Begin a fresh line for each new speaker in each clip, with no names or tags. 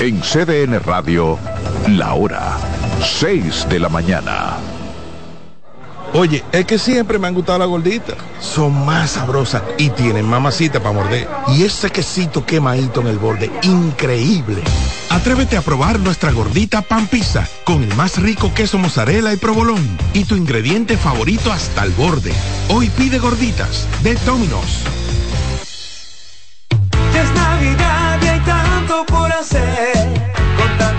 En CDN Radio, la hora 6 de la mañana.
Oye, es que siempre me han gustado las gorditas. Son más sabrosas y tienen mamacita para morder. Y ese quesito quemadito en el borde, increíble. Atrévete a probar nuestra gordita pan pizza con el más rico queso mozzarella y provolón y tu ingrediente favorito hasta el borde. Hoy pide gorditas de Domino's.
Es Navidad y hay tanto por hacer.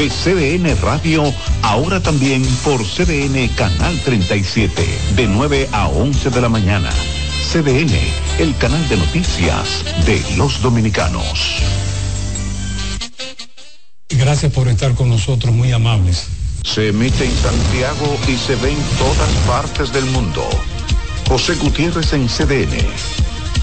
De CDN Radio, ahora también por CDN Canal 37, de 9 a 11 de la mañana. CDN, el canal de noticias de los dominicanos.
Gracias por estar con nosotros, muy amables.
Se emite en Santiago y se ve en todas partes del mundo. José Gutiérrez en CDN.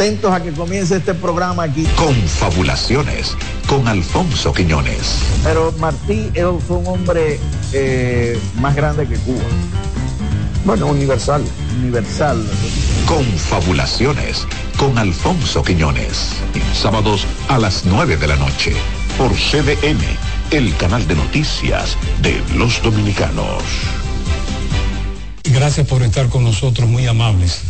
Atentos a que comience este programa aquí.
Confabulaciones con Alfonso Quiñones.
Pero Martí él fue un hombre eh, más grande que Cuba. Bueno, universal, universal.
Confabulaciones con Alfonso Quiñones. Sábados a las 9 de la noche por CDN, el canal de noticias de los dominicanos.
Gracias por estar con nosotros, muy amables.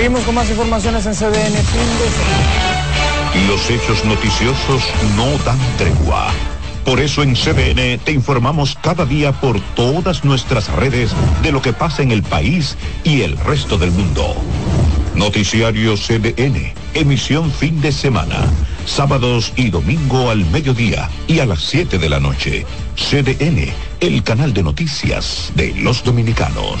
Seguimos con más informaciones en CDN.
Los hechos noticiosos no dan tregua. Por eso en CDN te informamos cada día por todas nuestras redes de lo que pasa en el país y el resto del mundo. Noticiario CDN, emisión fin de semana, sábados y domingo al mediodía y a las 7 de la noche. CDN, el canal de noticias de los dominicanos.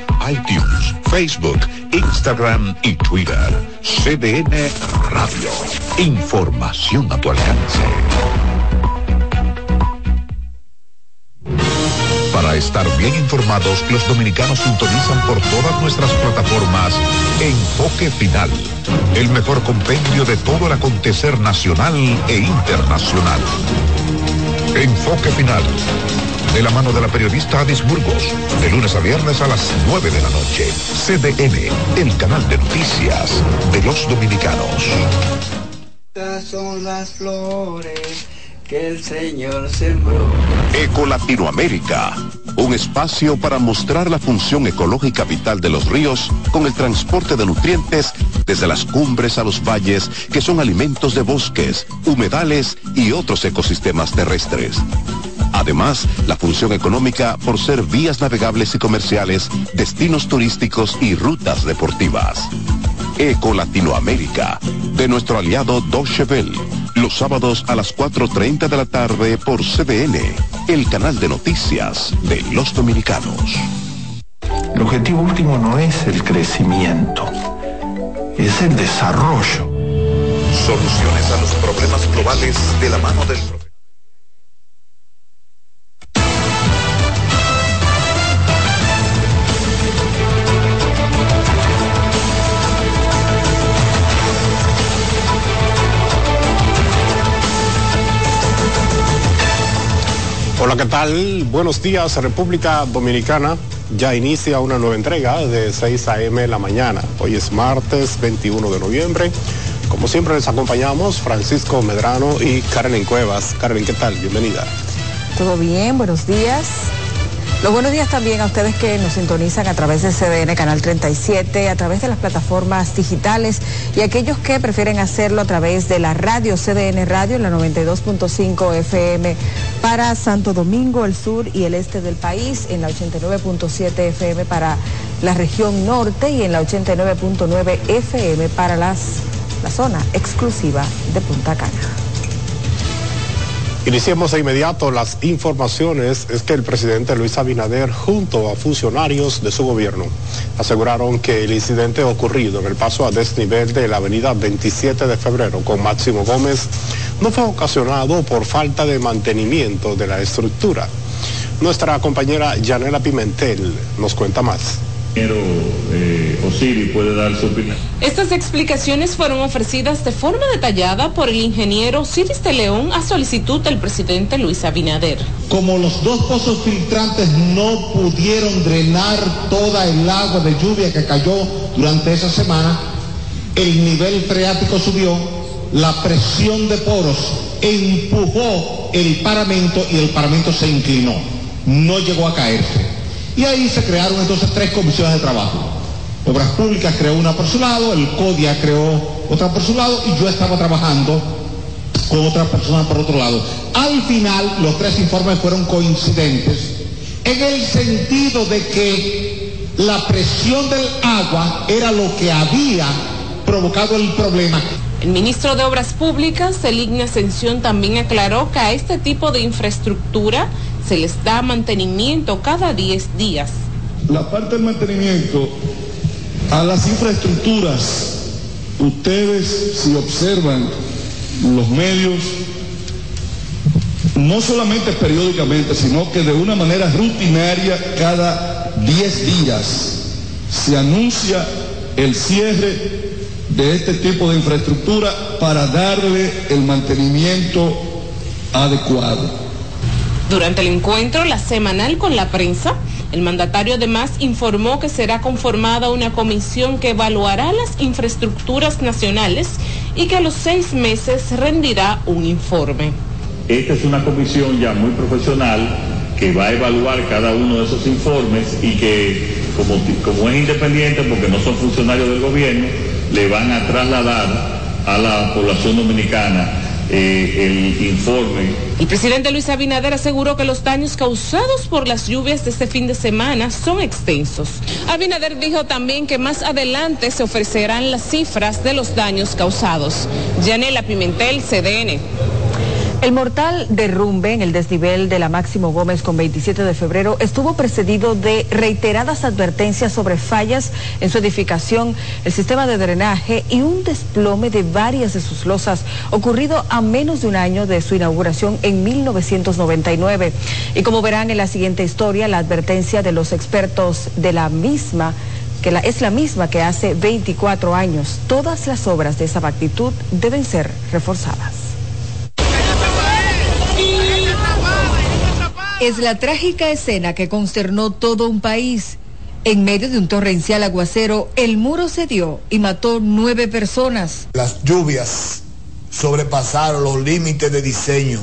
iTunes, Facebook, Instagram y Twitter. CDN Radio. Información a tu alcance. Para estar bien informados, los dominicanos sintonizan por todas nuestras plataformas Enfoque Final, el mejor compendio de todo el acontecer nacional e internacional. Enfoque Final, de la mano de la periodista Adis Burgos, de lunes a viernes a las 9 de la noche. CDN, el canal de noticias de los dominicanos.
Estas son las flores que el Señor sembró.
Eco Latinoamérica, un espacio para mostrar la función ecológica vital de los ríos con el transporte de nutrientes desde las cumbres a los valles que son alimentos de bosques, humedales y otros ecosistemas terrestres. Además, la función económica por ser vías navegables y comerciales, destinos turísticos y rutas deportivas. Eco Latinoamérica, de nuestro aliado Deutsche Welle, los sábados a las 4.30 de la tarde por CDN, el canal de noticias de los dominicanos.
El objetivo último no es el crecimiento, es el desarrollo.
Soluciones a los problemas globales de la mano del
¿qué tal? Buenos días, República Dominicana. Ya inicia una nueva entrega de 6 a.m. la mañana. Hoy es martes 21 de noviembre. Como siempre les acompañamos Francisco Medrano y Karen Cuevas. Karen, ¿qué tal? Bienvenida.
Todo bien, buenos días. Los buenos días también a ustedes que nos sintonizan a través de CDN Canal 37, a través de las plataformas digitales y aquellos que prefieren hacerlo a través de la radio CDN Radio en la 92.5 FM para Santo Domingo, el sur y el este del país, en la 89.7 FM para la región norte y en la 89.9 FM para las, la zona exclusiva de Punta Cana.
Iniciemos de inmediato las informaciones. Es que el presidente Luis Abinader, junto a funcionarios de su gobierno, aseguraron que el incidente ocurrido en el paso a desnivel de la avenida 27 de febrero con Máximo Gómez no fue ocasionado por falta de mantenimiento de la estructura. Nuestra compañera Yanela Pimentel nos cuenta más
eh, Osiri puede dar su opinión.
Estas explicaciones fueron ofrecidas de forma detallada por el ingeniero Osiris de León a solicitud del presidente Luis Abinader.
Como los dos pozos filtrantes no pudieron drenar toda el agua de lluvia que cayó durante esa semana, el nivel freático subió la presión de poros empujó el paramento y el paramento se inclinó, no llegó a caerse. Y ahí se crearon entonces tres comisiones de trabajo. Obras Públicas creó una por su lado, el CODIA creó otra por su lado y yo estaba trabajando con otra persona por otro lado. Al final los tres informes fueron coincidentes en el sentido de que la presión del agua era lo que había provocado el problema.
El ministro de Obras Públicas, Eligna Ascensión, también aclaró que a este tipo de infraestructura se les da mantenimiento cada 10 días.
La parte del mantenimiento a las infraestructuras, ustedes si observan los medios, no solamente periódicamente, sino que de una manera rutinaria cada 10 días se anuncia el cierre de este tipo de infraestructura para darle el mantenimiento adecuado.
Durante el encuentro, la semanal con la prensa, el mandatario además informó que será conformada una comisión que evaluará las infraestructuras nacionales y que a los seis meses rendirá un informe.
Esta es una comisión ya muy profesional que va a evaluar cada uno de esos informes y que como, es independiente porque no son funcionarios del gobierno, le van a trasladar a la población dominicana eh, el informe.
El presidente Luis Abinader aseguró que los daños causados por las lluvias de este fin de semana son extensos. Abinader dijo también que más adelante se ofrecerán las cifras de los daños causados. Yanela Pimentel, CDN.
El mortal derrumbe en el desnivel de la Máximo Gómez con 27 de febrero estuvo precedido de reiteradas advertencias sobre fallas en su edificación, el sistema de drenaje y un desplome de varias de sus losas ocurrido a menos de un año de su inauguración en 1999. Y como verán en la siguiente historia, la advertencia de los expertos de la misma que la, es la misma que hace 24 años. Todas las obras de esa magnitud deben ser reforzadas. Es la trágica escena que consternó todo un país. En medio de un torrencial aguacero, el muro cedió y mató nueve personas.
Las lluvias sobrepasaron los límites de diseño.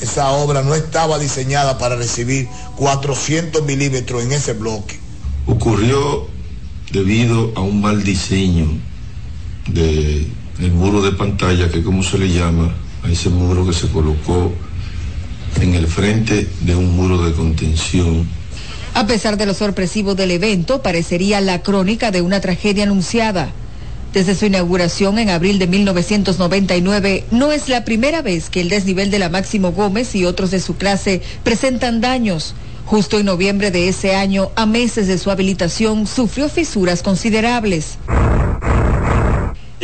Esa obra no estaba diseñada para recibir 400 milímetros en ese bloque.
Ocurrió debido a un mal diseño del muro de pantalla, que como se le llama a ese muro que se colocó en el frente de un muro de contención.
A pesar de lo sorpresivo del evento, parecería la crónica de una tragedia anunciada. Desde su inauguración en abril de 1999, no es la primera vez que el desnivel de la Máximo Gómez y otros de su clase presentan daños. Justo en noviembre de ese año, a meses de su habilitación, sufrió fisuras considerables.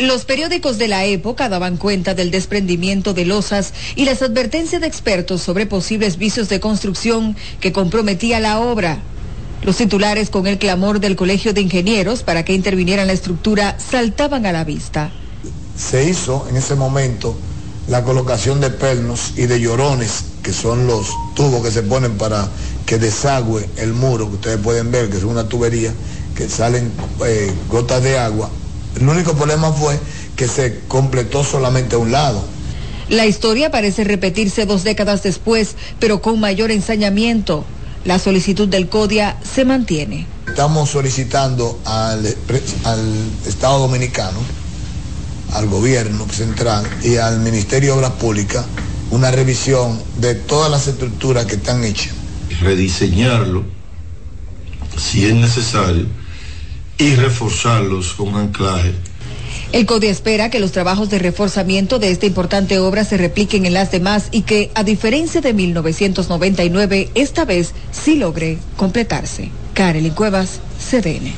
Los periódicos de la época daban cuenta del desprendimiento de losas y las advertencias de expertos sobre posibles vicios de construcción que comprometía la obra. Los titulares con el clamor del Colegio de Ingenieros para que intervinieran la estructura saltaban a la vista.
Se hizo en ese momento la colocación de pernos y de llorones, que son los tubos que se ponen para que desagüe el muro, que ustedes pueden ver, que es una tubería, que salen eh, gotas de agua el único problema fue que se completó solamente un lado.
La historia parece repetirse dos décadas después, pero con mayor ensañamiento. La solicitud del CODIA se mantiene.
Estamos solicitando al, al Estado Dominicano, al gobierno central y al Ministerio de Obras Públicas una revisión de todas las estructuras que están hechas.
Rediseñarlo, si es necesario, y reforzarlos con anclaje.
El CODE espera que los trabajos de reforzamiento de esta importante obra se repliquen en las demás y que, a diferencia de 1999, esta vez sí logre completarse. Karelin Cuevas, CDN.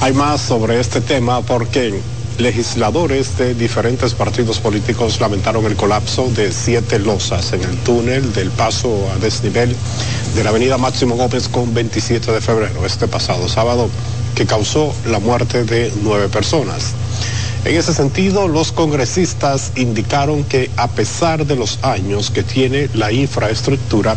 Hay más sobre este tema porque legisladores de diferentes partidos políticos lamentaron el colapso de siete losas en el túnel del paso a desnivel de la avenida Máximo Gómez con 27 de febrero, este pasado sábado, que causó la muerte de nueve personas. En ese sentido, los congresistas indicaron que a pesar de los años que tiene la infraestructura,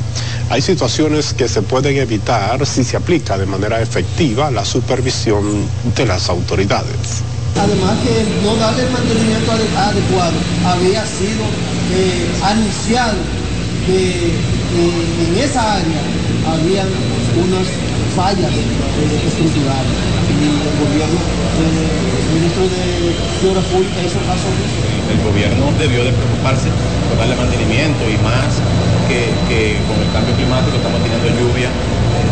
hay situaciones que se pueden evitar si se aplica de manera efectiva la supervisión de las autoridades.
Además que no darle el mantenimiento adecuado, había sido eh, anunciado que eh, en esa área habían unas fallas eh, estructurales. Y el gobierno, el ministro de Obras Públicas hizo caso.
El gobierno debió de preocuparse por darle mantenimiento y más que, con el cambio climático estamos teniendo lluvia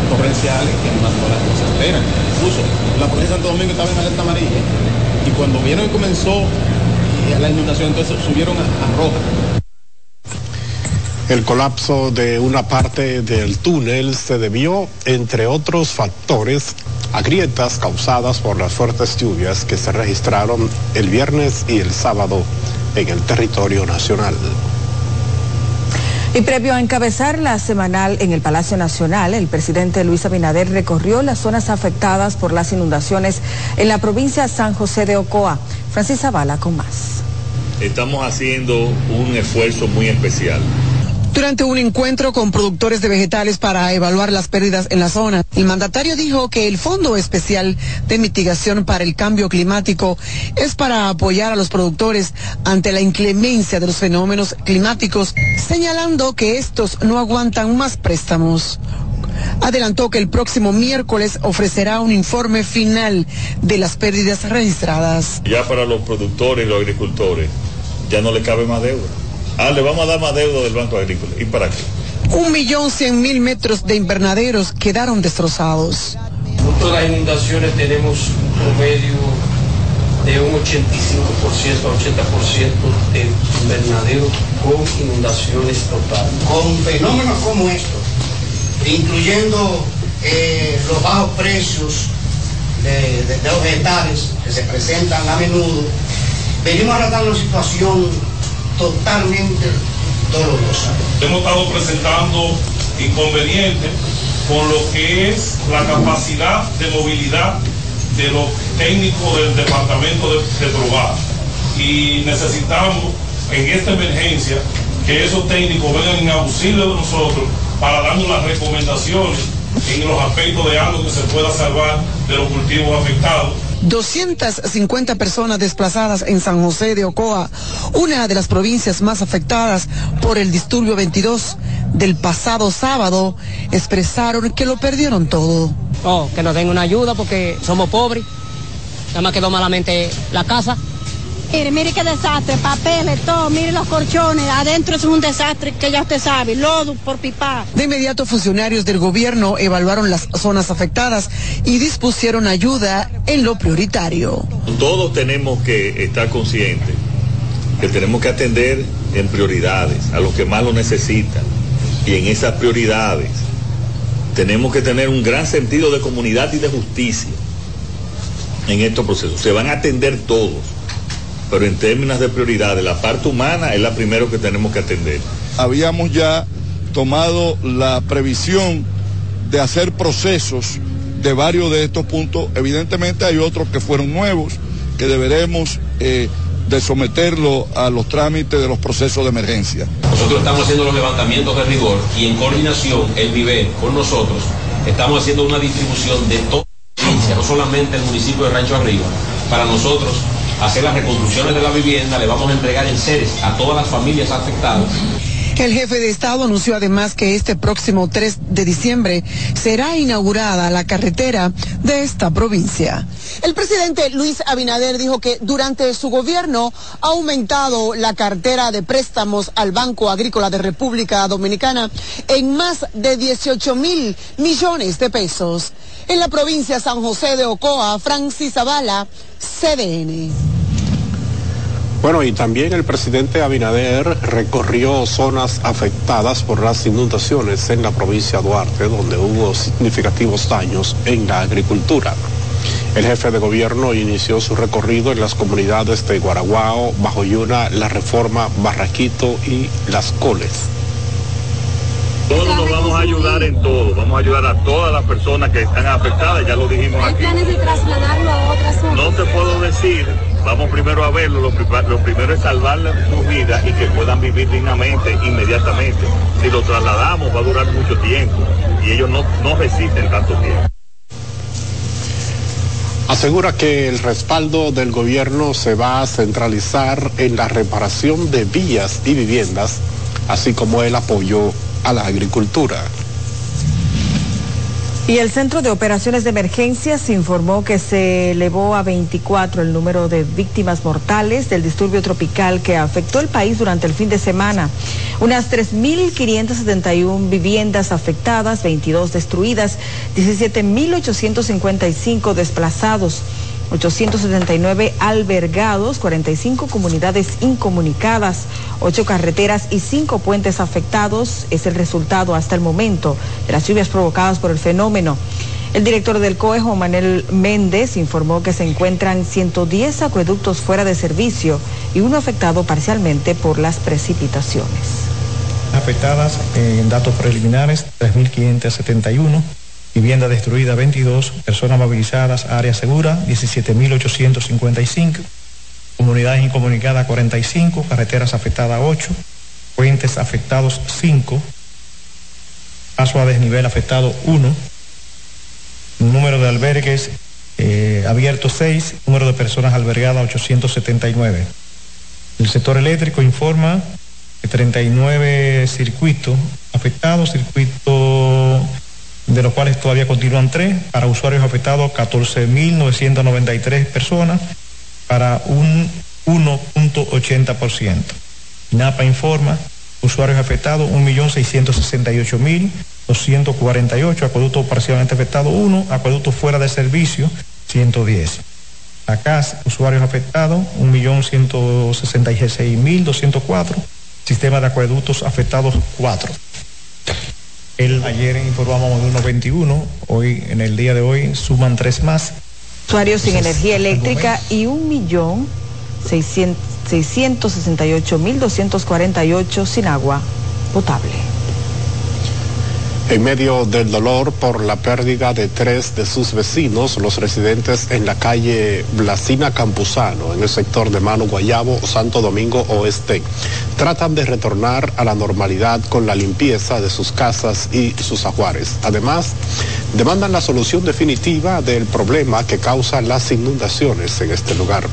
torrenciales que no las cosas esperan. Incluso la provincia de Santo Domingo estaba en alerta amarilla y cuando vieron y comenzó la inundación entonces subieron a, a roja.
El colapso de una parte del túnel se debió, entre otros factores, a grietas causadas por las fuertes lluvias que se registraron el viernes y el sábado en el territorio nacional.
Y previo a encabezar la semanal en el Palacio Nacional, el presidente Luis Abinader recorrió las zonas afectadas por las inundaciones en la provincia San José de Ocoa. Francis Zavala con más.
Estamos haciendo un esfuerzo muy especial
durante un encuentro con productores de vegetales para evaluar las pérdidas en la zona. El mandatario dijo que el Fondo Especial de Mitigación para el Cambio Climático es para apoyar a los productores ante la inclemencia de los fenómenos climáticos, señalando que estos no aguantan más préstamos. Adelantó que el próximo miércoles ofrecerá un informe final de las pérdidas registradas.
Ya para los productores y los agricultores ya no le cabe más deuda Ah, le vamos a dar más deuda del Banco Agrícola. ¿Y para qué?
Un millón cien mil metros de invernaderos quedaron destrozados.
Nosotros las inundaciones tenemos un promedio de un 85% a 80% de invernaderos con inundaciones totales.
Con fenómenos como estos, incluyendo eh, los bajos precios de, de, de los vegetales que se presentan a menudo, venimos arrastrando una situación totalmente dolorosa.
Hemos estado presentando inconvenientes con lo que es la capacidad de movilidad de los técnicos del departamento de, de probar. Y necesitamos en esta emergencia que esos técnicos vengan en auxilio de nosotros para darnos las recomendaciones en los aspectos de algo que se pueda salvar de los cultivos afectados
250 personas desplazadas en San José de Ocoa, una de las provincias más afectadas por el disturbio 22 del pasado sábado, expresaron que lo perdieron todo.
Oh, que nos den una ayuda porque somos pobres. Nada más quedó malamente la casa.
Mire, mire qué desastre, papeles, todo, mire los colchones, adentro es un desastre que ya usted sabe, lodo por pipa.
De inmediato funcionarios del gobierno evaluaron las zonas afectadas y dispusieron ayuda en lo prioritario.
Todos tenemos que estar conscientes que tenemos que atender en prioridades a los que más lo necesitan y en esas prioridades tenemos que tener un gran sentido de comunidad y de justicia en estos procesos. Se van a atender todos pero en términos de prioridades, la parte humana es la primero que tenemos que atender.
Habíamos ya tomado la previsión de hacer procesos de varios de estos puntos. Evidentemente hay otros que fueron nuevos, que deberemos eh, de someterlo a los trámites de los procesos de emergencia.
Nosotros estamos haciendo los levantamientos de rigor y en coordinación, el nivel con nosotros, estamos haciendo una distribución de toda la provincia, no solamente el municipio de Rancho Arriba. Para nosotros hacer las reconstrucciones de la vivienda, le vamos a entregar en seres a todas las familias afectadas.
El jefe de Estado anunció además que este próximo 3 de diciembre será inaugurada la carretera de esta provincia. El presidente Luis Abinader dijo que durante su gobierno ha aumentado la cartera de préstamos al Banco Agrícola de República Dominicana en más de 18 mil millones de pesos. En la provincia San José de Ocoa, Francis Zavala, CDN.
Bueno, y también el presidente Abinader recorrió zonas afectadas por las inundaciones en la provincia de Duarte, donde hubo significativos daños en la agricultura. El jefe de gobierno inició su recorrido en las comunidades de Guaraguao, Bajoyuna, La Reforma, Barraquito y Las Coles.
Todos nos vamos a ayudar en todo, vamos a ayudar a todas las personas que están afectadas, ya lo dijimos aquí.
planes de trasladarlo a otras zonas?
No te puedo decir, vamos primero a verlo, lo, primero es salvar su vida y que puedan vivir dignamente inmediatamente. Si lo trasladamos va a durar mucho tiempo y ellos no, no resisten tanto tiempo.
Asegura que el respaldo del gobierno se va a centralizar en la reparación de vías y viviendas, así como el apoyo a la agricultura.
Y el Centro de Operaciones de Emergencias informó que se elevó a 24 el número de víctimas mortales del disturbio tropical que afectó el país durante el fin de semana. Unas 3.571 viviendas afectadas, 22 destruidas, 17.855 desplazados. 879 albergados, 45 comunidades incomunicadas, 8 carreteras y 5 puentes afectados. Es el resultado hasta el momento de las lluvias provocadas por el fenómeno. El director del COE, Juan Manuel Méndez, informó que se encuentran 110 acueductos fuera de servicio y uno afectado parcialmente por las precipitaciones.
Afectadas en datos preliminares, 3.571 vivienda destruida 22, personas movilizadas, área segura 17.855, comunidades incomunicadas 45, carreteras afectadas 8, puentes afectados 5, paso a desnivel afectado 1, número de albergues eh, abiertos 6, número de personas albergadas 879. El sector eléctrico informa que 39 circuitos afectados, circuitos de los cuales todavía continúan tres, para usuarios afectados 14.993 personas, para un 1.80%. NAPA informa usuarios afectados 1.668.248, acueducto parcialmente afectado 1, acueducto fuera de servicio 110. CAS, usuarios afectados 1.166.204, sistema de acueductos afectados 4. El, ayer informamos de unos 21, hoy, en el día de hoy, suman tres más.
Usuarios sin energía eléctrica y un millón seiscientos sesenta y ocho mil doscientos cuarenta y ocho sin agua potable.
En medio del dolor por la pérdida de tres de sus vecinos, los residentes en la calle Blasina Campuzano, en el sector de Mano Guayabo, Santo Domingo Oeste, tratan de retornar a la normalidad con la limpieza de sus casas y sus ajuares. Además, demandan la solución definitiva del problema que causan las inundaciones en este lugar.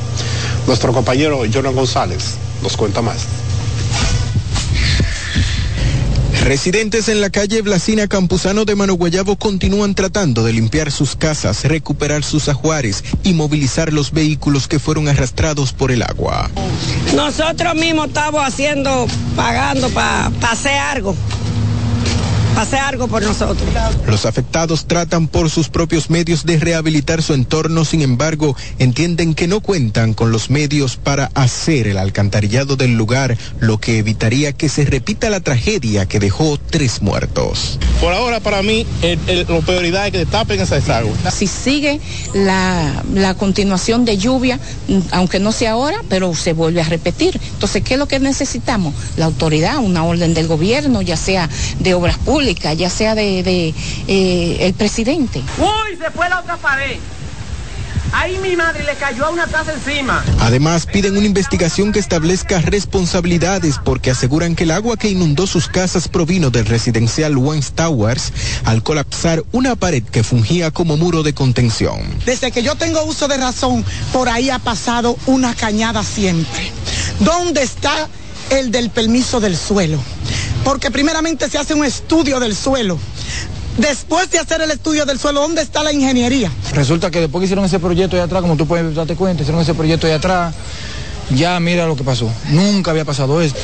Nuestro compañero Jonan González nos cuenta más.
Residentes en la calle Blasina Campuzano de Manoguayabo continúan tratando de limpiar sus casas, recuperar sus ajuares y movilizar los vehículos que fueron arrastrados por el agua.
Nosotros mismos estamos haciendo, pagando para hacer algo hace algo por nosotros.
Los afectados tratan por sus propios medios de rehabilitar su entorno, sin embargo, entienden que no cuentan con los medios para hacer el alcantarillado del lugar, lo que evitaría que se repita la tragedia que dejó tres muertos.
Por ahora, para mí, la prioridad es que tapen esa desagüe.
Si sigue la, la continuación de lluvia, aunque no sea ahora, pero se vuelve a repetir. Entonces, ¿qué es lo que necesitamos? La autoridad, una orden del gobierno, ya sea de obras públicas, ya sea de, de eh, el presidente.
Uy, se fue la otra pared. Ahí mi madre le cayó a una casa encima.
Además, piden una investigación que establezca responsabilidades porque aseguran que el agua que inundó sus casas provino del residencial Wens Towers al colapsar una pared que fungía como muro de contención.
Desde que yo tengo uso de razón, por ahí ha pasado una cañada siempre. ¿Dónde está el del permiso del suelo? Porque primeramente se hace un estudio del suelo. Después de hacer el estudio del suelo, ¿dónde está la ingeniería?
Resulta que después que hicieron ese proyecto de atrás, como tú puedes darte cuenta, hicieron ese proyecto de atrás, ya mira lo que pasó. Nunca había pasado esto.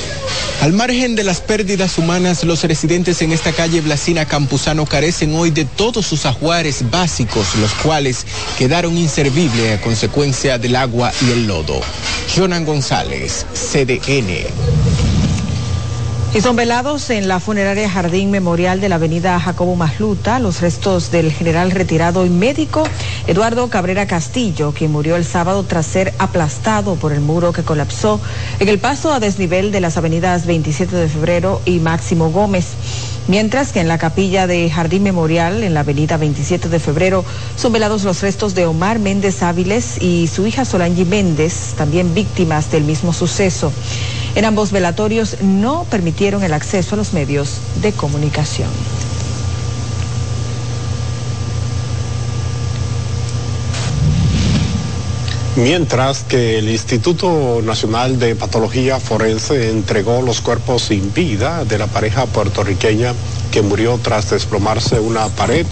Al margen de las pérdidas humanas, los residentes en esta calle Blasina Campuzano carecen hoy de todos sus ajuares básicos, los cuales quedaron inservibles a consecuencia del agua y el lodo. Jonan González, CDN.
Y son velados en la funeraria Jardín Memorial de la avenida Jacobo Masluta los restos del general retirado y médico Eduardo Cabrera Castillo, quien murió el sábado tras ser aplastado por el muro que colapsó en el paso a desnivel de las avenidas 27 de febrero y Máximo Gómez. Mientras que en la capilla de Jardín Memorial, en la avenida 27 de febrero, son velados los restos de Omar Méndez Áviles y su hija Solange Méndez, también víctimas del mismo suceso. En ambos velatorios no permitieron el acceso a los medios de comunicación.
Mientras que el Instituto Nacional de Patología Forense entregó los cuerpos sin vida de la pareja puertorriqueña que murió tras desplomarse una pared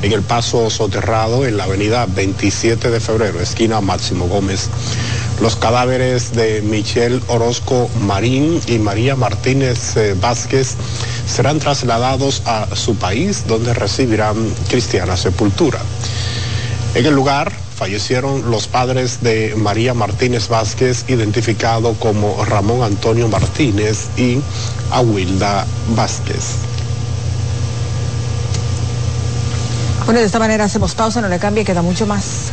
en el paso soterrado en la avenida 27 de febrero, esquina Máximo Gómez. Los cadáveres de Michelle Orozco Marín y María Martínez eh, Vázquez serán trasladados a su país donde recibirán cristiana sepultura. En el lugar fallecieron los padres de María Martínez Vázquez, identificado como Ramón Antonio Martínez y Aguilda Vázquez.
Bueno, de esta manera hacemos pausa, no le cambie, queda mucho más.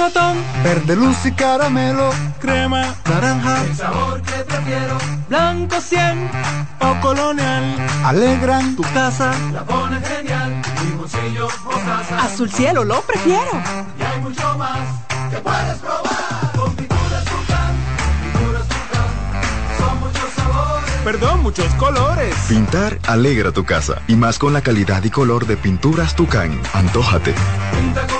Melocotón, verde luz y caramelo, crema, naranja,
el sabor que prefiero,
blanco 100 o colonial,
alegran
tu casa,
la pone genial, limoncillo, mostaza,
azul cielo lo prefiero,
y hay mucho más que puedes probar, con pinturas Tucán, pinturas Tucán, son muchos sabores,
perdón, muchos colores.
Pintar alegra tu casa, y más con la calidad y color de pinturas Tucán, antójate.
pinta con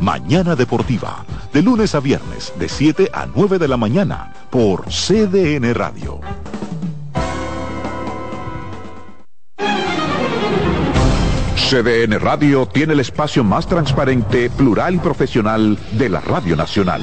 Mañana Deportiva, de lunes a viernes, de 7 a 9 de la mañana, por CDN Radio. CDN Radio tiene el espacio más transparente, plural y profesional de la Radio Nacional.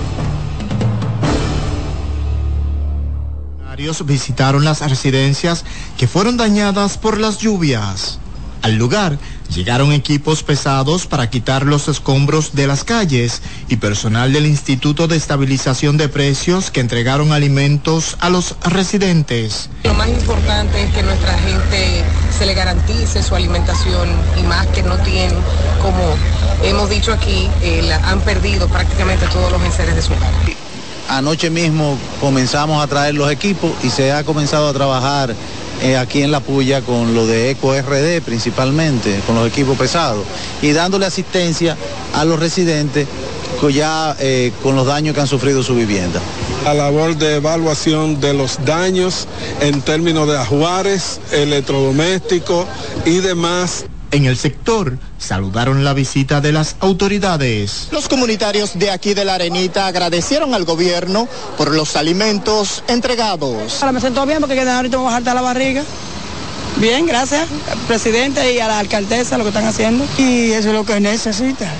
Visitaron las residencias que fueron dañadas por las lluvias. Al lugar llegaron equipos pesados para quitar los escombros de las calles y personal del Instituto de Estabilización de Precios que entregaron alimentos a los residentes.
Lo más importante es que nuestra gente se le garantice su alimentación y más que no tienen, como hemos dicho aquí, eh, han perdido prácticamente todos los enseres de su hogar.
Anoche mismo comenzamos a traer los equipos y se ha comenzado a trabajar eh, aquí en La Puya con lo de Eco RD principalmente, con los equipos pesados y dándole asistencia a los residentes ya eh, con los daños que han sufrido su vivienda.
La labor de evaluación de los daños en términos de ajuares, electrodomésticos y demás
en el sector saludaron la visita de las autoridades. Los comunitarios de aquí de la Arenita agradecieron al gobierno por los alimentos entregados.
Ahora me siento bien porque ahorita me voy a hartar la barriga. Bien, gracias al presidente y a la alcaldesa lo que están haciendo. Y eso es lo que necesita,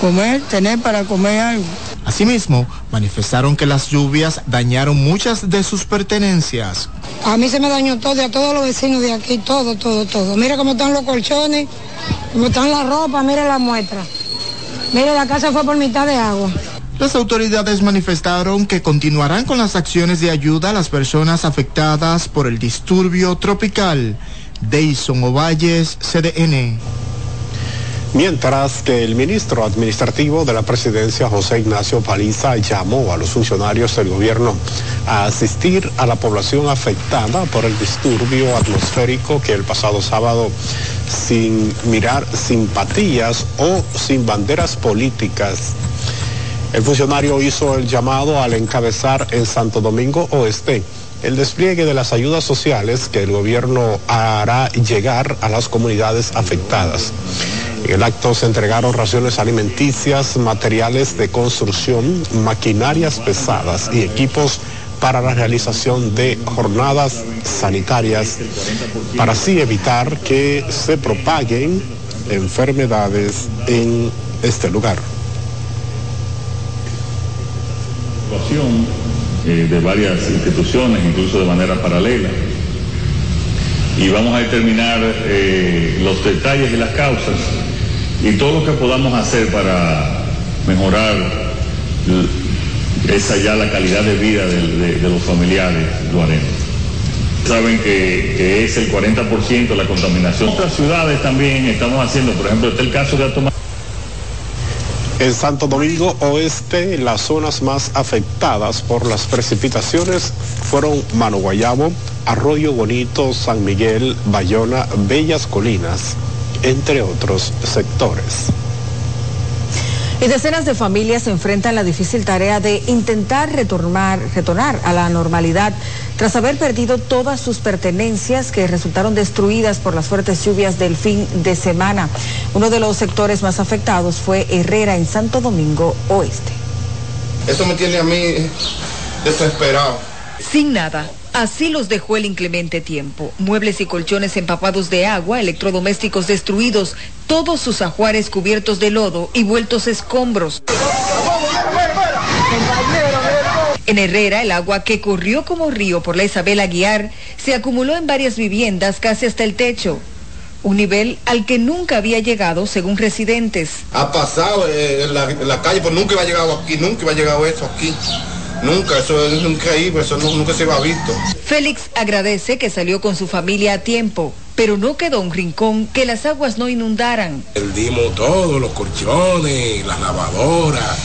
comer, tener para comer algo.
Asimismo, manifestaron que las lluvias dañaron muchas de sus pertenencias.
A mí se me dañó todo, a todos los vecinos de aquí, todo, todo, todo. Mira cómo están los colchones, cómo están las ropas, mire la muestra. Mire, la casa fue por mitad de agua.
Las autoridades manifestaron que continuarán con las acciones de ayuda a las personas afectadas por el disturbio tropical. Deison Ovalles, CDN.
Mientras que el ministro administrativo de la presidencia, José Ignacio Paliza, llamó a los funcionarios del gobierno a asistir a la población afectada por el disturbio atmosférico que el pasado sábado, sin mirar simpatías o sin banderas políticas, el funcionario hizo el llamado al encabezar en Santo Domingo Oeste el despliegue de las ayudas sociales que el gobierno hará llegar a las comunidades afectadas. En el acto se entregaron raciones alimenticias, materiales de construcción, maquinarias pesadas y equipos para la realización de jornadas sanitarias para así evitar que se propaguen enfermedades en este lugar.
eh, de varias instituciones, incluso de manera paralela. Y vamos a determinar eh, los detalles y las causas y todo lo que podamos hacer para mejorar esa ya la calidad de vida de, los familiares, lo haremos. Saben que, es el 40% de la contaminación. Otras ciudades también estamos haciendo, por ejemplo, está el caso de Atoma.
En Santo Domingo Oeste, las zonas más afectadas por las precipitaciones fueron Mano Guayabo, Arroyo Bonito, San Miguel, Bayona, Bellas Colinas, entre otros sectores.
Y decenas de familias se enfrentan la difícil tarea de intentar retornar, retornar a la normalidad tras haber perdido todas sus pertenencias que resultaron destruidas por las fuertes lluvias del fin de semana. Uno de los sectores más afectados fue Herrera en Santo Domingo Oeste.
Eso me tiene a mí desesperado.
Sin nada. Así los dejó el inclemente tiempo. Muebles y colchones empapados de agua, electrodomésticos destruidos, todos sus ajuares cubiertos de lodo y vueltos escombros. En Herrera, el agua que corrió como río por la Isabel Aguiar se acumuló en varias viviendas casi hasta el techo. Un nivel al que nunca había llegado según residentes.
Ha pasado eh, en, la, calle, pues nunca iba a llegar aquí, nunca iba a llegar eso aquí. Nunca, eso es increíble, eso nu- nunca se había visto.
Félix agradece que salió con su familia a tiempo, pero no quedó un rincón que las aguas no inundaran.
Perdimos todo, los colchones, las lavadoras,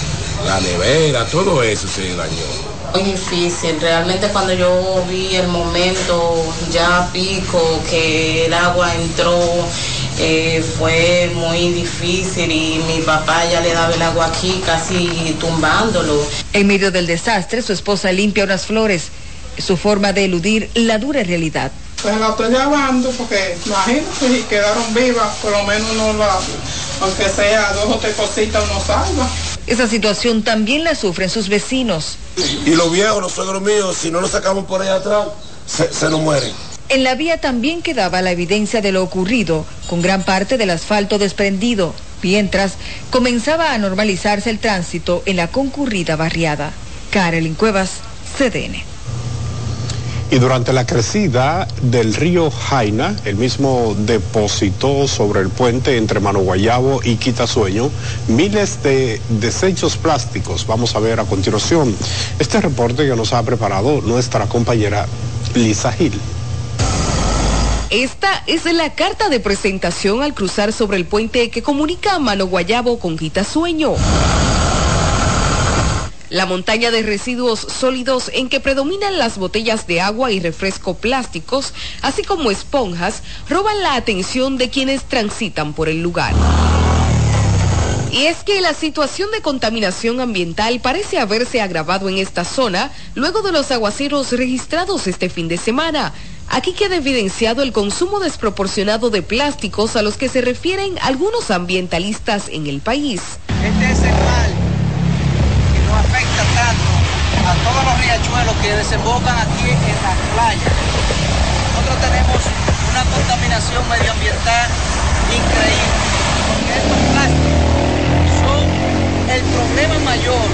la nevera, todo eso se dañó.
Muy difícil, realmente cuando yo vi el momento ya pico que el agua entró, eh, fue muy difícil y mi papá ya le daba el agua aquí casi tumbándolo.
En medio del desastre, su esposa limpia unas flores, su forma de eludir la dura realidad.
Pues la estoy llamando porque imagínate, si quedaron vivas, por lo menos uno la, aunque sea dos o tres cositas uno salva.
Esa situación también la sufren sus vecinos.
Y los viejos, los suegros míos, si no los sacamos por allá atrás, se, se nos mueren.
En la vía también quedaba la evidencia de lo ocurrido, con gran parte del asfalto desprendido, mientras comenzaba a normalizarse el tránsito en la concurrida barriada. Carolyn Cuevas, CDN.
Y durante la crecida del río Jaina, el mismo depositó sobre el puente entre Mano Guayabo y Quitasueño miles de desechos plásticos. Vamos a ver a continuación este reporte que nos ha preparado nuestra compañera Lisa Gil.
Esta es la carta de presentación al cruzar sobre el puente que comunica Mano Guayabo con Quitasueño. La montaña de residuos sólidos en que predominan las botellas de agua y refresco plásticos, así como esponjas, roban la atención de quienes transitan por el lugar. Y es que la situación de contaminación ambiental parece haberse agravado en esta zona luego de los aguaceros registrados este fin de semana. Aquí queda evidenciado el consumo desproporcionado de plásticos a los que se refieren algunos ambientalistas en el país.
Este es el mal que nos afecta tanto a todos los riachuelos que desembocan aquí en las playas. Nosotros tenemos una contaminación medioambiental increíble, porque estos plásticos son el problema mayor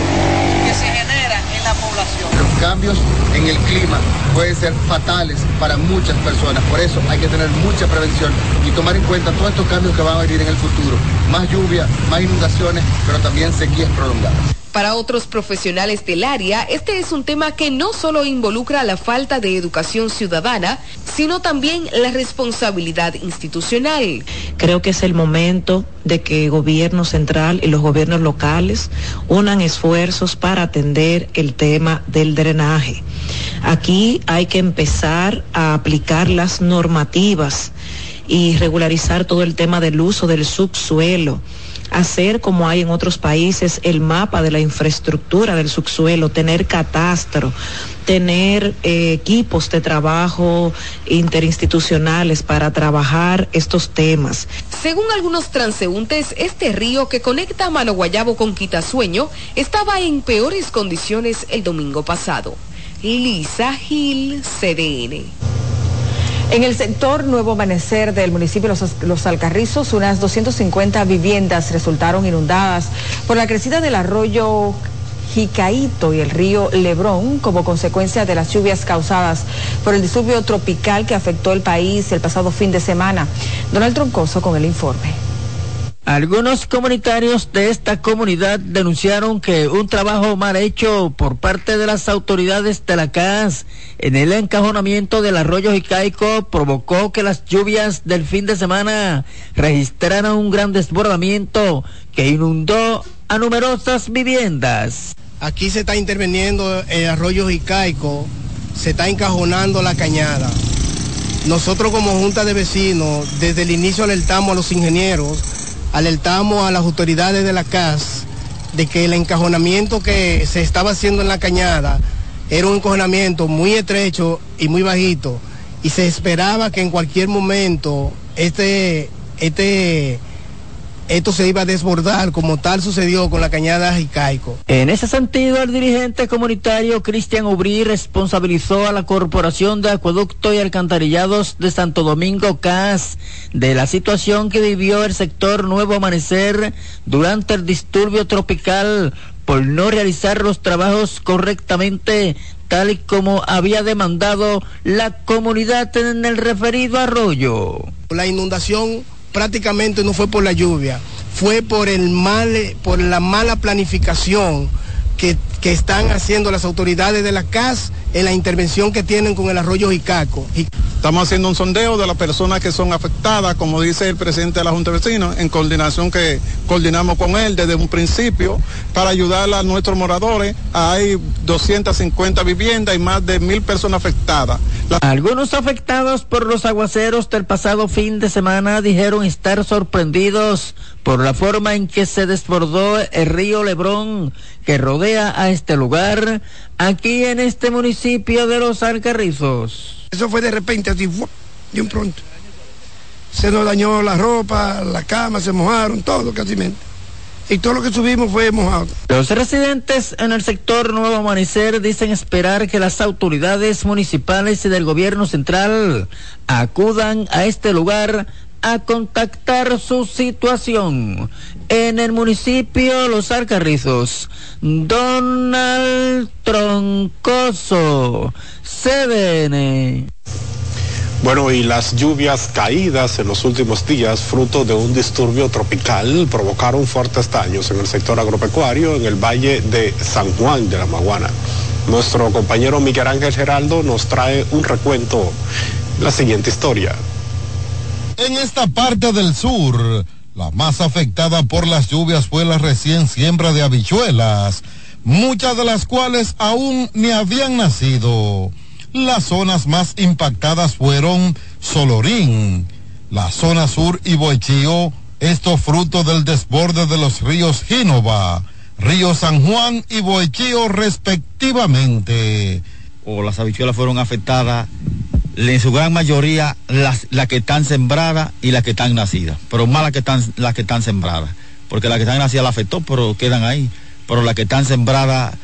que se genera en la población.
Los cambios en el clima pueden ser fatales para muchas personas. Por eso hay que tener mucha prevención y tomar en cuenta todos estos cambios que van a venir en el futuro. Más lluvia, más inundaciones, pero también sequías prolongadas.
Para otros profesionales del área, este es un tema que no solo involucra la falta de educación ciudadana, sino también la responsabilidad institucional.
Creo que es el momento de que el gobierno central y los gobiernos locales unan esfuerzos para atender el tema del drenaje. Aquí hay que empezar a aplicar las normativas y regularizar todo el tema del uso del subsuelo hacer como hay en otros países el mapa de la infraestructura del subsuelo, tener catastro, tener eh, equipos de trabajo interinstitucionales para trabajar estos temas.
Según algunos transeúntes, este río que conecta Mano Guayabo con Quitasueño estaba en peores condiciones el domingo pasado. Lisa Gil, CDN.
En el sector Nuevo Amanecer del municipio Los, Los Alcarrizos, unas 250 viviendas resultaron inundadas por la crecida del arroyo Jicaito y el río Lebrón como consecuencia de las lluvias causadas por el disturbio tropical que afectó el país el pasado fin de semana. Donald Troncoso con el informe.
Algunos comunitarios de esta comunidad denunciaron que un trabajo mal hecho por parte de las autoridades de la CAS en el encajonamiento del arroyo Jicaico provocó que las lluvias del fin de semana registraran un gran desbordamiento que inundó a numerosas viviendas.
Aquí se está interviniendo el arroyo Jicaico, se está encajonando la cañada. Nosotros como Junta de Vecinos, desde el inicio alertamos a los ingenieros alertamos a las autoridades de la CAS de que el encajonamiento que se estaba haciendo en la cañada era un encajonamiento muy estrecho y muy bajito y se esperaba que en cualquier momento este, este esto se iba a desbordar como tal sucedió con la cañada Jicaico.
En ese sentido, el dirigente comunitario Cristian Ubrí responsabilizó a la Corporación de Acueducto y Alcantarillados de Santo Domingo CAS de la situación que vivió el sector Nuevo Amanecer durante el disturbio tropical por no realizar los trabajos correctamente tal y como había demandado la comunidad en el referido arroyo.
La inundación prácticamente no fue por la lluvia, fue por el mal, por la mala planificación que, que, están haciendo las autoridades de la CAS en la intervención que tienen con el arroyo Jicaco.
Estamos haciendo un sondeo de las personas que son afectadas, como dice el presidente de la Junta de Vecinos, en coordinación que coordinamos con él desde un principio para ayudar a nuestros moradores. Hay 250 viviendas y más de mil personas afectadas.
La... Algunos afectados por los aguaceros del pasado fin de semana dijeron estar sorprendidos por la forma en que se desbordó el río Lebrón que rodea a este lugar aquí en este municipio de Los Alcarrizos.
Eso fue de repente, así, de un pronto. Se nos dañó la ropa, la cama, se mojaron, todo casi y todo lo que subimos fue mojado.
Los residentes en el sector Nuevo Amanecer dicen esperar que las autoridades municipales y del gobierno central acudan a este lugar a contactar su situación. En el municipio Los Alcarrizos, Donald Troncoso, CDN.
Bueno, y las lluvias caídas en los últimos días, fruto de un disturbio tropical, provocaron fuertes daños en el sector agropecuario en el valle de San Juan de la Maguana. Nuestro compañero Miguel Ángel Geraldo nos trae un recuento la siguiente historia.
En esta parte del sur, la más afectada por las lluvias fue la recién siembra de habichuelas, muchas de las cuales aún ni habían nacido. Las zonas más impactadas fueron Solorín, la zona sur y Boichío, esto fruto del desborde de los ríos Gínova, río San Juan y Boichío respectivamente.
O las habichuelas fueron afectadas, en su gran mayoría las, las que están sembradas y las que están nacidas, pero más las que están, las que están sembradas, porque las que están nacidas la afectó, pero quedan ahí, pero las que están sembradas,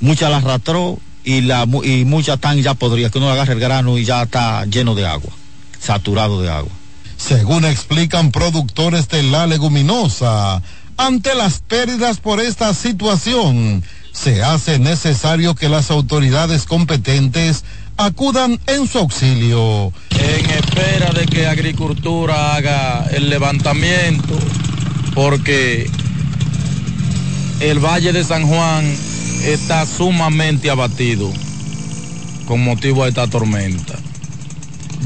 muchas las arrastró y, la, y muchas están ya podridas, que uno agarra el grano y ya está lleno de agua, saturado de agua.
Según explican productores de la leguminosa, ante las pérdidas por esta situación, se hace necesario que las autoridades competentes acudan en su auxilio.
En espera de que Agricultura haga el levantamiento, porque
el Valle de San Juan está sumamente abatido con motivo de esta tormenta.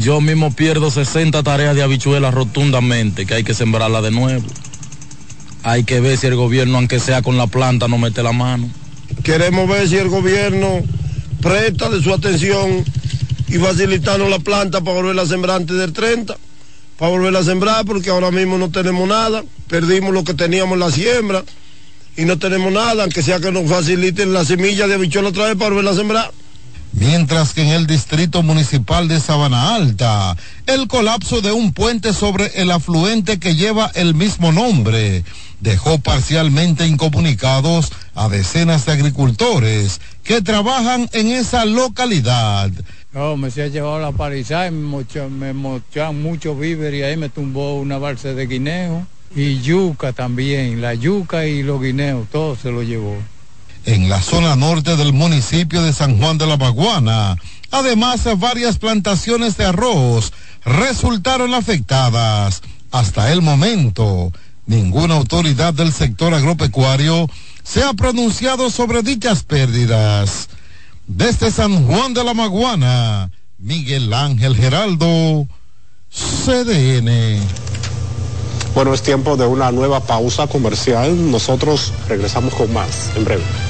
Yo mismo pierdo 60 tareas de habichuelas rotundamente, que hay que sembrarla de nuevo. Hay que ver si el gobierno, aunque sea con la planta, no mete la mano.
Queremos ver si el gobierno presta de su atención y facilitarnos la planta para volver a sembrar antes del 30, para volver a sembrar porque ahora mismo no tenemos nada, perdimos lo que teníamos en la siembra y no tenemos nada, aunque sea que nos faciliten la semilla de habichuela otra vez para volver a sembrar.
Mientras que en el distrito municipal de Sabana Alta, el colapso de un puente sobre el afluente que lleva el mismo nombre dejó parcialmente incomunicados a decenas de agricultores que trabajan en esa localidad.
No, me se ha llevado la palizada y me mochan, me mochan víveres y ahí me tumbó una balsa de guineo y yuca también, la yuca y los guineos, todo se lo llevó.
En la zona norte del municipio de San Juan de la Baguana, además varias plantaciones de arroz resultaron afectadas. Hasta el momento, ninguna autoridad del sector agropecuario se ha pronunciado sobre dichas pérdidas. Desde San Juan de la Maguana, Miguel Ángel Geraldo, CDN.
Bueno, es tiempo de una nueva pausa comercial. Nosotros regresamos con más en breve.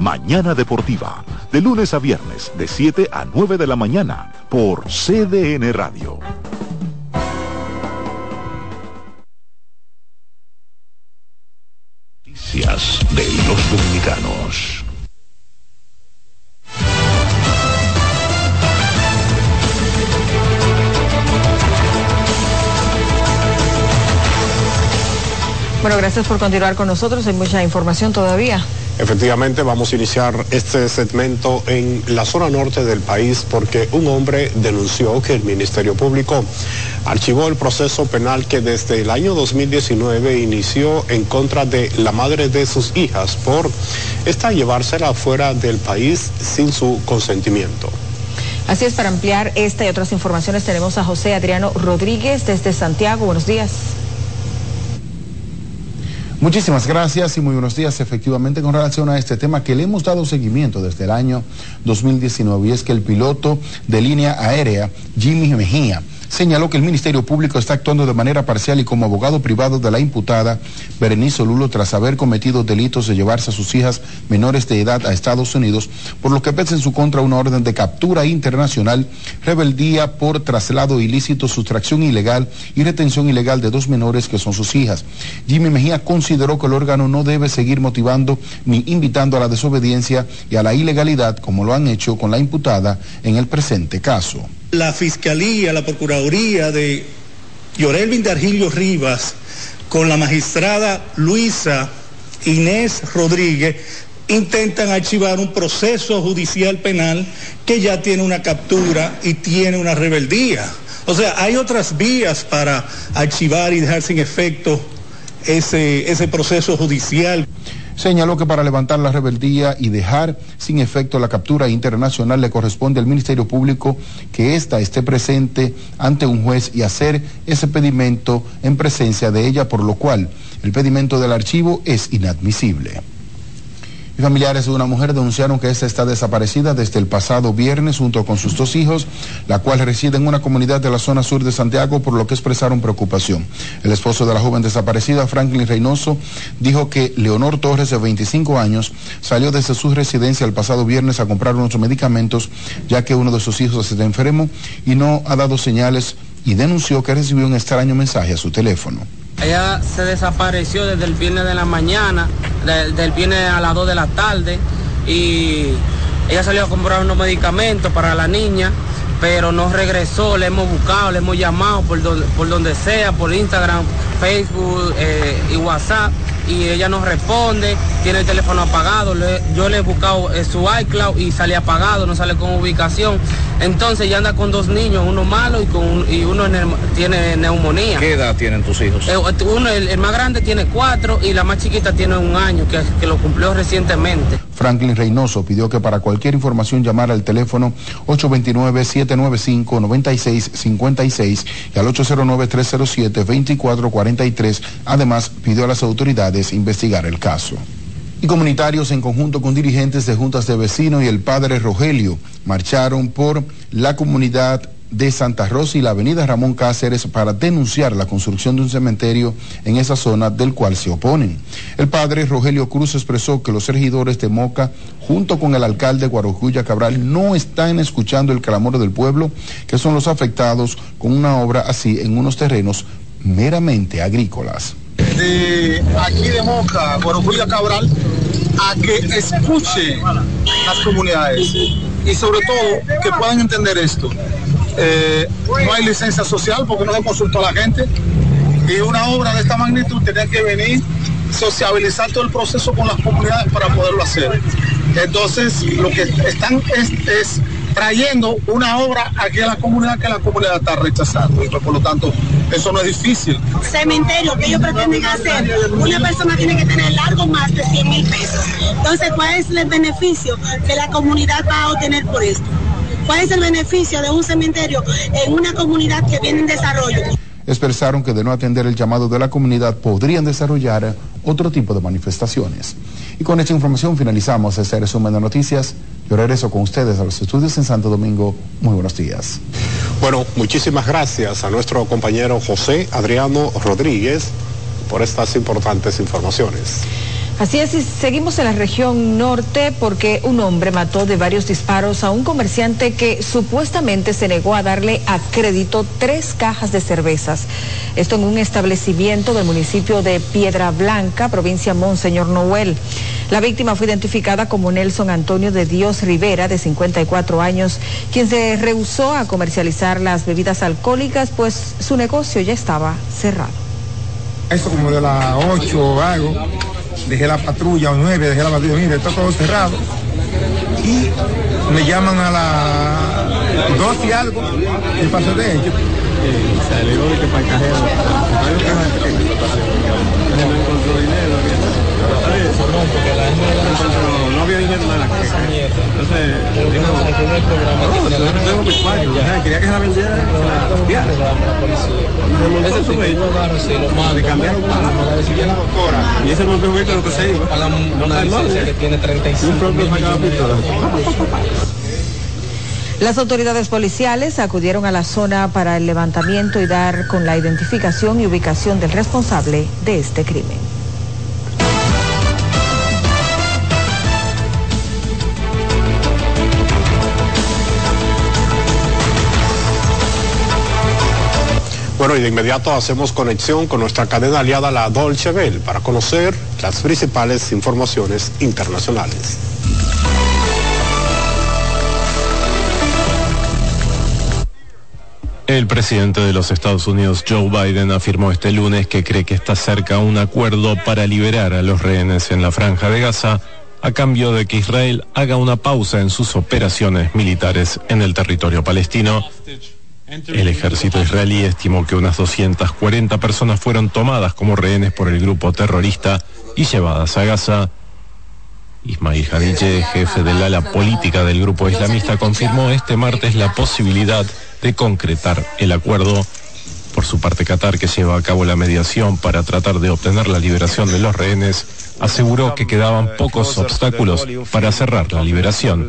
Mañana Deportiva, de lunes a viernes, de 7 a 9 de la mañana, por CDN Radio. Noticias de los dominicanos.
Bueno, gracias por continuar con nosotros. Hay mucha información todavía.
Efectivamente, vamos a iniciar este segmento en la zona norte del país porque un hombre denunció que el Ministerio Público archivó el proceso penal que desde el año 2019 inició en contra de la madre de sus hijas por esta llevársela fuera del país sin su consentimiento.
Así es, para ampliar esta y otras informaciones tenemos a José Adriano Rodríguez desde Santiago. Buenos días.
Muchísimas gracias y muy buenos días. Efectivamente, con relación a este tema que le hemos dado seguimiento desde el año 2019 y es que el piloto de línea aérea, Jimmy Mejía, señaló que el Ministerio Público está actuando de manera parcial y como abogado privado de la imputada Berenice Lulo tras haber cometido delitos de llevarse a sus hijas menores de edad a Estados Unidos, por lo que pesa en su contra una orden de captura internacional, rebeldía por traslado ilícito, sustracción ilegal y retención ilegal de dos menores que son sus hijas. Jimmy Mejía consideró que el órgano no debe seguir motivando ni invitando a la desobediencia y a la ilegalidad como lo han hecho con la imputada en el presente caso
la Fiscalía, la Procuraduría de Llorelvin de Argilio Rivas, con la magistrada Luisa Inés Rodríguez,
intentan archivar un proceso judicial penal que ya tiene una captura y tiene una rebeldía. O sea, hay otras vías para archivar y dejar sin efecto ese, ese proceso judicial.
Señaló que para levantar la rebeldía y dejar sin efecto la captura internacional le corresponde al Ministerio Público que ésta esté presente ante un juez y hacer ese pedimento en presencia de ella, por lo cual el pedimento del archivo es inadmisible. Familiares de una mujer denunciaron que esta está desaparecida desde el pasado viernes junto con sus dos hijos, la cual reside en una comunidad de la zona sur de Santiago, por lo que expresaron preocupación. El esposo de la joven desaparecida, Franklin Reynoso, dijo que Leonor Torres, de 25 años, salió desde su residencia el pasado viernes a comprar unos medicamentos, ya que uno de sus hijos está enfermo y no ha dado señales y denunció que recibió un extraño mensaje a su teléfono.
Ella se desapareció desde el viernes de la mañana, de- del viernes a las 2 de la tarde y ella salió a comprar unos medicamentos para la niña, pero no regresó, le hemos buscado, le hemos llamado por donde, por donde sea, por Instagram, Facebook eh, y WhatsApp y ella no responde, tiene el teléfono apagado, le- yo le he buscado eh, su iCloud y sale apagado, no sale con ubicación. Entonces ella anda con dos niños, uno malo y, con, un- y uno tiene neumonía.
¿Qué edad tienen tus hijos?
Eh, Uno, el, el más grande tiene cuatro y la más chiquita tiene un año, que, que lo cumplió recientemente.
Franklin Reynoso pidió que para cualquier información llamara al teléfono 829-795-9656 y al 809-307-2443. Además, pidió a las autoridades investigar el caso. Y comunitarios en conjunto con dirigentes de juntas de vecinos y el padre Rogelio marcharon por la comunidad de Santa Rosa y la avenida Ramón Cáceres para denunciar la construcción de un cementerio en esa zona del cual se oponen. El padre Rogelio Cruz expresó que los regidores de Moca, junto con el alcalde Guarocuya Cabral, no están escuchando el clamor del pueblo, que son los afectados con una obra así en unos terrenos meramente agrícolas.
de aquí de Moca, Guarocuya Cabral, a que escuche las comunidades y sobre todo que puedan entender esto. Eh, no hay licencia social porque no se consultó a la gente y una obra de esta magnitud tenía que venir sociabilizar todo el proceso con las comunidades para poderlo hacer. Entonces, lo que están es, trayendo una obra aquí a la comunidad que la comunidad está rechazando. Pues, por lo tanto, eso no es difícil.
cementerio que ellos pretenden hacer, una persona tiene que tener largo más de 100 mil pesos. Entonces, ¿cuál es el beneficio que la comunidad va a obtener por esto? ¿Cuál es el beneficio de un cementerio en una comunidad que viene en desarrollo?
expresaron que de no atender el llamado de la comunidad podrían desarrollar otro tipo de manifestaciones. Y con esta información finalizamos este resumen de noticias. Yo regreso con ustedes a los estudios en Santo Domingo. Muy buenos días.
Bueno, muchísimas gracias a nuestro compañero José Adriano Rodríguez por estas importantes informaciones.
Así es, seguimos en la región norte porque un hombre mató de varios disparos a un comerciante que supuestamente se negó a darle a crédito tres cajas de cervezas. Esto en un establecimiento del municipio de Piedra Blanca, provincia Monseñor Noel. La víctima fue identificada como Nelson Antonio de Dios Rivera, de 54 años, quien se rehusó a comercializar las bebidas alcohólicas, pues su negocio ya estaba cerrado.
Eso como de las 8 o algo, dejé la patrulla o 9, dejé la patrulla, mire, está todo cerrado. Y me llaman a las 12 y algo, ¿qué pasó de ellos?
Salió de que para el cajero. No encontró dinero. Ese es su vehículo. Le cambiaron una. Y ese golpe juguete lo que se iba. No está mal. que tiene 35 Un propio sacaba pistola.
Las autoridades policiales acudieron a la zona para el levantamiento y dar con la identificación y ubicación del responsable de este crimen.
Bueno, y de inmediato hacemos conexión con nuestra cadena aliada, la Dolce Bell, para conocer las principales informaciones internacionales.
El presidente de los Estados Unidos, Joe Biden, afirmó este lunes que cree que está cerca un acuerdo para liberar a los rehenes en la franja de Gaza a cambio de que Israel haga una pausa en sus operaciones militares en el territorio palestino. El ejército israelí estimó que unas 240 personas fueron tomadas como rehenes por el grupo terrorista y llevadas a Gaza. Ismail Haniyeh, jefe del ala política del grupo islamista, confirmó este martes la posibilidad de concretar el acuerdo. Por su parte, Qatar, que lleva a cabo la mediación para tratar de obtener la liberación de los rehenes, aseguró que quedaban pocos obstáculos para cerrar la liberación.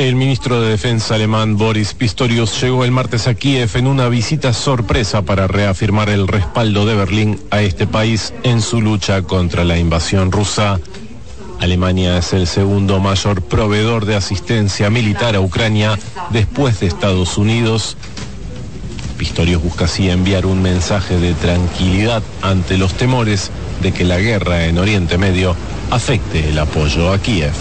El ministro de Defensa alemán Boris Pistorius llegó el martes a Kiev en una visita sorpresa para reafirmar el respaldo de Berlín a este país en su lucha contra la invasión rusa. Alemania es el segundo mayor proveedor de asistencia militar a Ucrania después de Estados Unidos. Pistorius busca así enviar un mensaje de tranquilidad ante los temores de que la guerra en Oriente Medio afecte el apoyo a Kiev.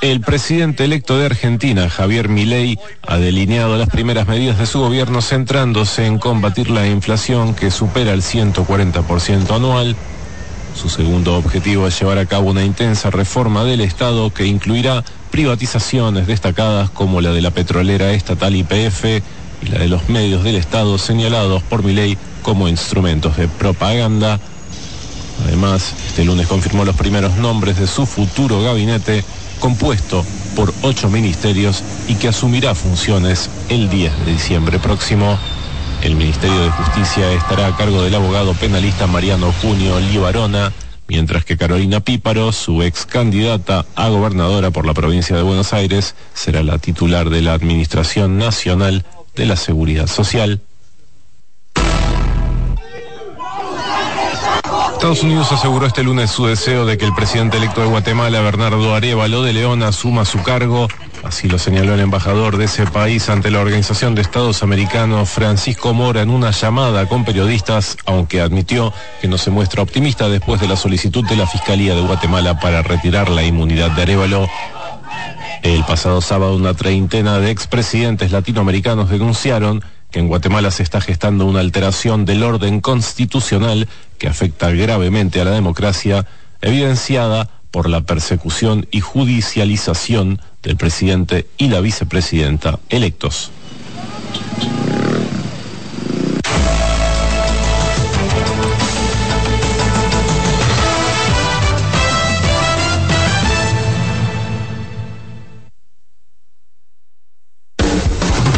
El presidente electo de Argentina, Javier Milei, ha delineado las primeras medidas de su gobierno centrándose en combatir la inflación que supera el 140% anual. Su segundo objetivo es llevar a cabo una intensa reforma del Estado que incluirá privatizaciones destacadas como la de la petrolera estatal YPF y la de los medios del Estado señalados por Milei como instrumentos de propaganda. Además, este lunes confirmó los primeros nombres de su futuro gabinete compuesto por ocho ministerios y que asumirá funciones el 10 de diciembre próximo. El Ministerio de Justicia estará a cargo del abogado penalista Mariano Junio Libarona, mientras que Carolina Píparo, su ex candidata a gobernadora por la provincia de Buenos Aires, será la titular de la Administración Nacional de la Seguridad Social. Estados Unidos aseguró este lunes su deseo de que el presidente electo de Guatemala, Bernardo Arevalo de León, asuma su cargo. Así lo señaló el embajador de ese país ante la Organización de Estados Americanos, Francisco Mora, en una llamada con periodistas, aunque admitió que no se muestra optimista después de la solicitud de la Fiscalía de Guatemala para retirar la inmunidad de Arevalo. El pasado sábado una treintena de expresidentes latinoamericanos denunciaron que en Guatemala se está gestando una alteración del orden constitucional que afecta gravemente a la democracia, evidenciada por la persecución y judicialización del presidente y la vicepresidenta electos.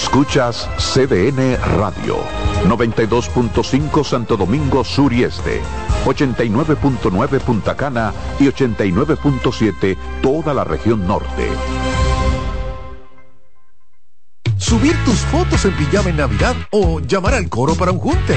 Escuchas CDN Radio, 92.5 Santo Domingo Sur y Este, 89.9 Punta Cana y 89.7 toda la región norte.
Subir tus fotos en pijama en Navidad o llamar al coro para un junte.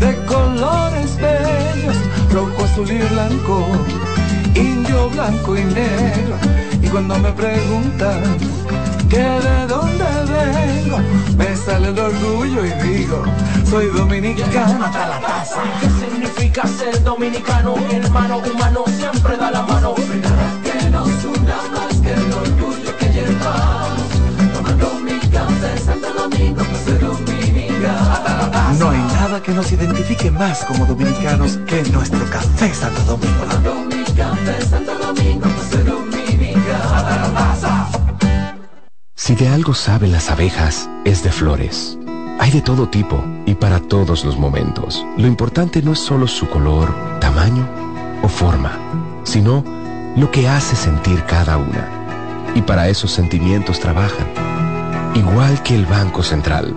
de colores bellos, rojo, azul y blanco, indio, blanco y negro. Y cuando me preguntan que de dónde vengo, me sale el orgullo y digo, soy dominicano hasta la taza.
¿Qué significa ser dominicano? Hermano humano siempre da la mano. Que nos una más que el orgullo que llevamos. Tomando mi café Santo Domingo, pues soy dominicano.
No hay que nos identifique más como dominicanos que nuestro café Santo Domingo.
Si de algo saben las abejas, es de flores. Hay de todo tipo y para todos los momentos. Lo importante no es solo su color, tamaño o forma, sino lo que hace sentir cada una. Y para esos sentimientos trabajan. Igual que el Banco Central,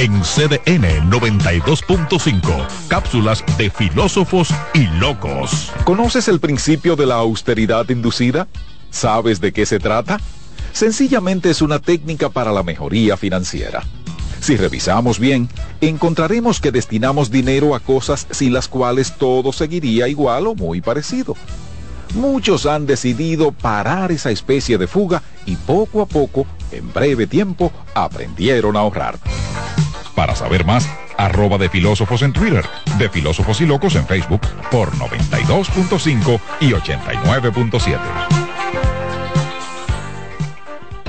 En CDN 92.5, cápsulas de filósofos y locos.
¿Conoces el principio de la austeridad inducida? ¿Sabes de qué se trata? Sencillamente es una técnica para la mejoría financiera. Si revisamos bien, encontraremos que destinamos dinero a cosas sin las cuales todo seguiría igual o muy parecido. Muchos han decidido parar esa especie de fuga y poco a poco, en breve tiempo, aprendieron a ahorrar.
Para saber más, arroba de filósofos en Twitter, de filósofos y locos en Facebook por 92.5 y 89.7.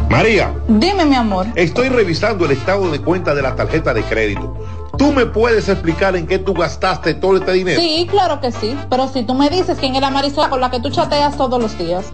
María.
Dime, mi amor.
Estoy revisando el estado de cuenta de la tarjeta de crédito. ¿Tú me puedes explicar en qué tú gastaste todo este dinero?
Sí, claro que sí. Pero si tú me dices quién es la Marisol con la que tú chateas todos los días.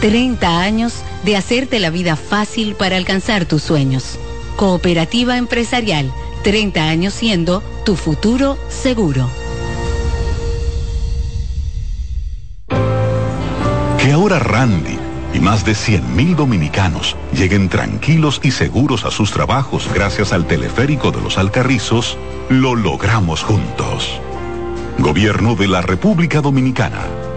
30 años de hacerte la vida fácil para alcanzar tus sueños. Cooperativa empresarial, 30 años siendo tu futuro seguro.
Que ahora Randy
y más de 100.000 dominicanos lleguen tranquilos y seguros a sus trabajos gracias al teleférico de los Alcarrizos, lo logramos juntos. Gobierno de la República Dominicana.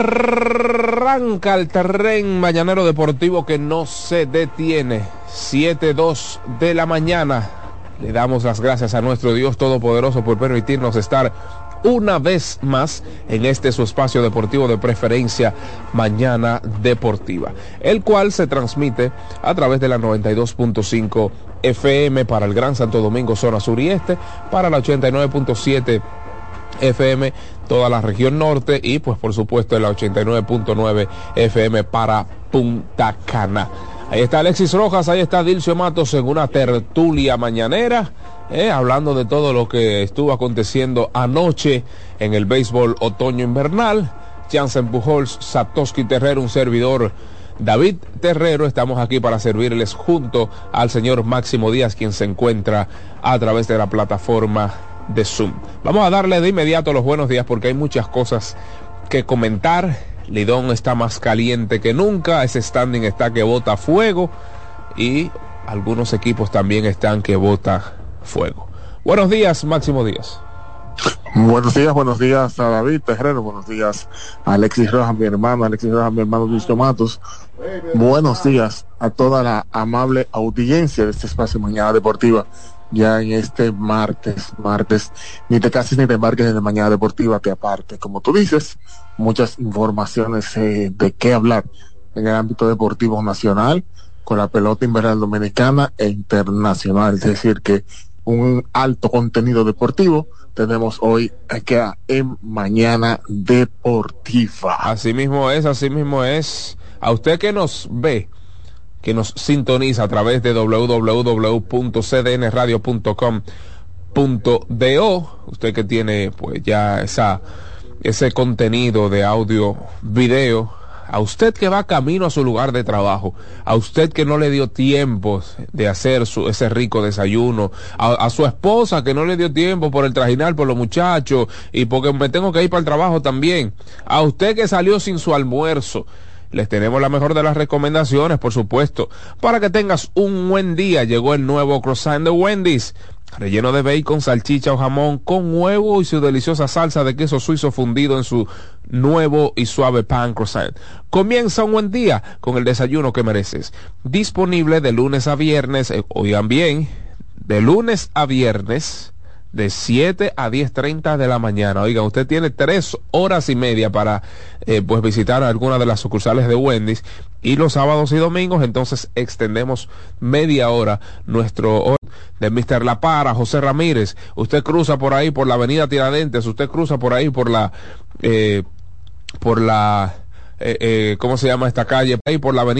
Arranca el tren mañanero deportivo que no se detiene. 7-2 de la mañana. Le damos las gracias a nuestro Dios Todopoderoso por permitirnos estar una vez más en este su espacio deportivo de preferencia Mañana Deportiva, el cual se transmite a través de la 92.5 FM para el Gran Santo Domingo, zona sur y este, para la 89.7 FM toda la región norte y pues por supuesto en la 89.9 FM para Punta Cana. Ahí está Alexis Rojas, ahí está Dilcio Matos en una tertulia mañanera, eh, hablando de todo lo que estuvo aconteciendo anoche en el béisbol otoño invernal. Jansen Pujols, Satoshi Terrero, un servidor David Terrero, estamos aquí para servirles junto al señor Máximo Díaz, quien se encuentra a través de la plataforma de Zoom. Vamos a darle de inmediato los buenos días porque hay muchas cosas que comentar. Lidón está más caliente que nunca, ese standing está que bota fuego y algunos equipos también están que bota fuego. Buenos días, Máximo Díaz.
Buenos días, buenos días a David Terrero, buenos días a Alexis Rojas, mi hermano, Alexis Rojas, mi hermano Luis Matos. Buenos días a toda la amable audiencia de este espacio Mañana Deportiva ya en este martes, martes, ni te cases ni te embarques en la mañana deportiva, te aparte, como tú dices, muchas informaciones eh, de qué hablar en el ámbito deportivo nacional, con la pelota invernal dominicana e internacional, es decir, que un alto contenido deportivo tenemos hoy aquí en Mañana Deportiva.
Así mismo es, así mismo es. A usted que nos ve, que nos sintoniza a través de www.cdnradio.com.do. Usted que tiene pues ya esa ese contenido de audio, video, a usted que va camino a su lugar de trabajo, a usted que no le dio tiempo de hacer su, ese rico desayuno, a, a, su esposa que no le dio tiempo por el trajinar, por los muchachos y porque me tengo que ir para el trabajo también, a usted que salió sin su almuerzo, les tenemos la mejor de las recomendaciones, por supuesto. Para que tengas un buen día, llegó el nuevo croissant de Wendy's relleno de bacon, salchicha o jamón con huevo y su deliciosa salsa de queso suizo fundido en su nuevo y suave pan croissant. Comienza un buen día con el desayuno que mereces. Disponible de lunes a viernes, eh, oigan bien, de lunes a viernes de 7 a 10.30 de la mañana. Oiga, usted tiene tres horas y media para eh, pues visitar alguna de las sucursales de Wendy's y los sábados y domingos entonces extendemos media hora nuestro de Mr. La Para, José Ramírez. Usted cruza por ahí por la avenida Tiradentes, usted cruza por ahí por la eh, por la eh, ¿cómo se llama esta calle? Ahí por la avenida